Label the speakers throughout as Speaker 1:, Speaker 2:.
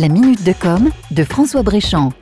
Speaker 1: La minute de com de François Bréchamp.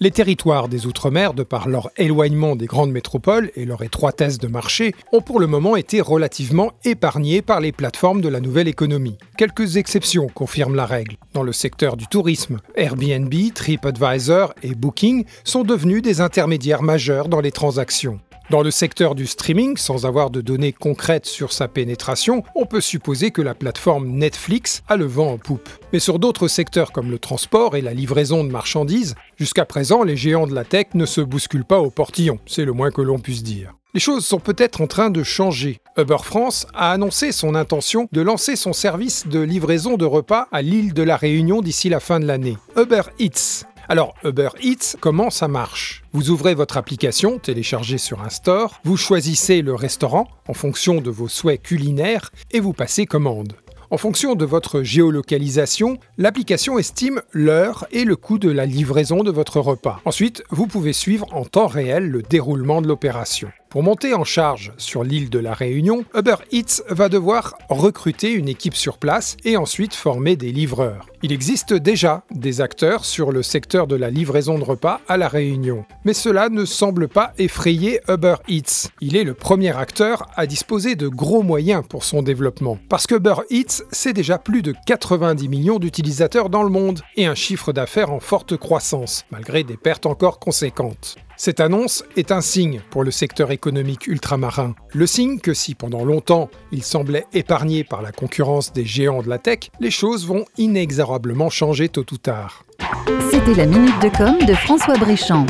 Speaker 2: Les territoires des Outre-mer, de par leur éloignement des grandes métropoles et leur étroitesse de marché, ont pour le moment été relativement épargnés par les plateformes de la nouvelle économie. Quelques exceptions confirment la règle. Dans le secteur du tourisme, Airbnb, TripAdvisor et Booking sont devenus des intermédiaires majeurs dans les transactions. Dans le secteur du streaming, sans avoir de données concrètes sur sa pénétration, on peut supposer que la plateforme Netflix a le vent en poupe. Mais sur d'autres secteurs comme le transport et la livraison de marchandises, jusqu'à présent, les géants de la tech ne se bousculent pas au portillon, c'est le moins que l'on puisse dire. Les choses sont peut-être en train de changer. Uber France a annoncé son intention de lancer son service de livraison de repas à l'île de la Réunion d'ici la fin de l'année. Uber Eats alors, Uber Eats, comment ça marche? Vous ouvrez votre application téléchargée sur un store, vous choisissez le restaurant en fonction de vos souhaits culinaires et vous passez commande. En fonction de votre géolocalisation, l'application estime l'heure et le coût de la livraison de votre repas. Ensuite, vous pouvez suivre en temps réel le déroulement de l'opération. Pour monter en charge sur l'île de la Réunion, Uber Eats va devoir recruter une équipe sur place et ensuite former des livreurs. Il existe déjà des acteurs sur le secteur de la livraison de repas à la Réunion, mais cela ne semble pas effrayer Uber Eats. Il est le premier acteur à disposer de gros moyens pour son développement, parce que Uber Eats, c'est déjà plus de 90 millions d'utilisateurs dans le monde et un chiffre d'affaires en forte croissance, malgré des pertes encore conséquentes. Cette annonce est un signe pour le secteur économique ultramarin. Le signe que si pendant longtemps il semblait épargné par la concurrence des géants de la tech, les choses vont inexorablement changer tôt ou tard.
Speaker 1: C'était la minute de com de François Bréchamp.